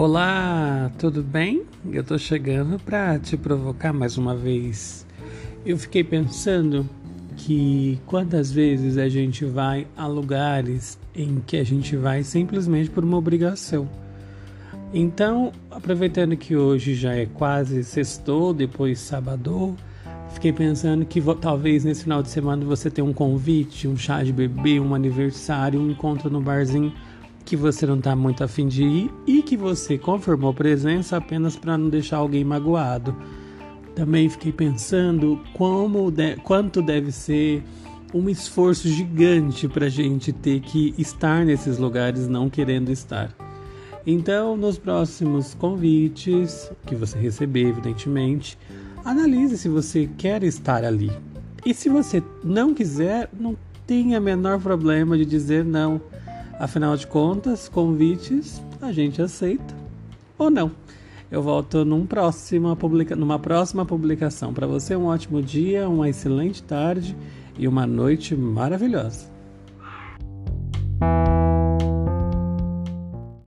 Olá, tudo bem? Eu tô chegando para te provocar mais uma vez. Eu fiquei pensando que quantas vezes a gente vai a lugares em que a gente vai simplesmente por uma obrigação. Então, aproveitando que hoje já é quase sextou, depois sábado, fiquei pensando que talvez nesse final de semana você tenha um convite, um chá de bebê, um aniversário, um encontro no barzinho que você não está muito afim de ir e que você confirmou presença apenas para não deixar alguém magoado. Também fiquei pensando como de, quanto deve ser um esforço gigante para a gente ter que estar nesses lugares não querendo estar. Então, nos próximos convites que você receber, evidentemente, analise se você quer estar ali. E se você não quiser, não tem a menor problema de dizer não. Afinal de contas, convites a gente aceita ou não. Eu volto num próxima publica... numa próxima publicação. Para você, um ótimo dia, uma excelente tarde e uma noite maravilhosa.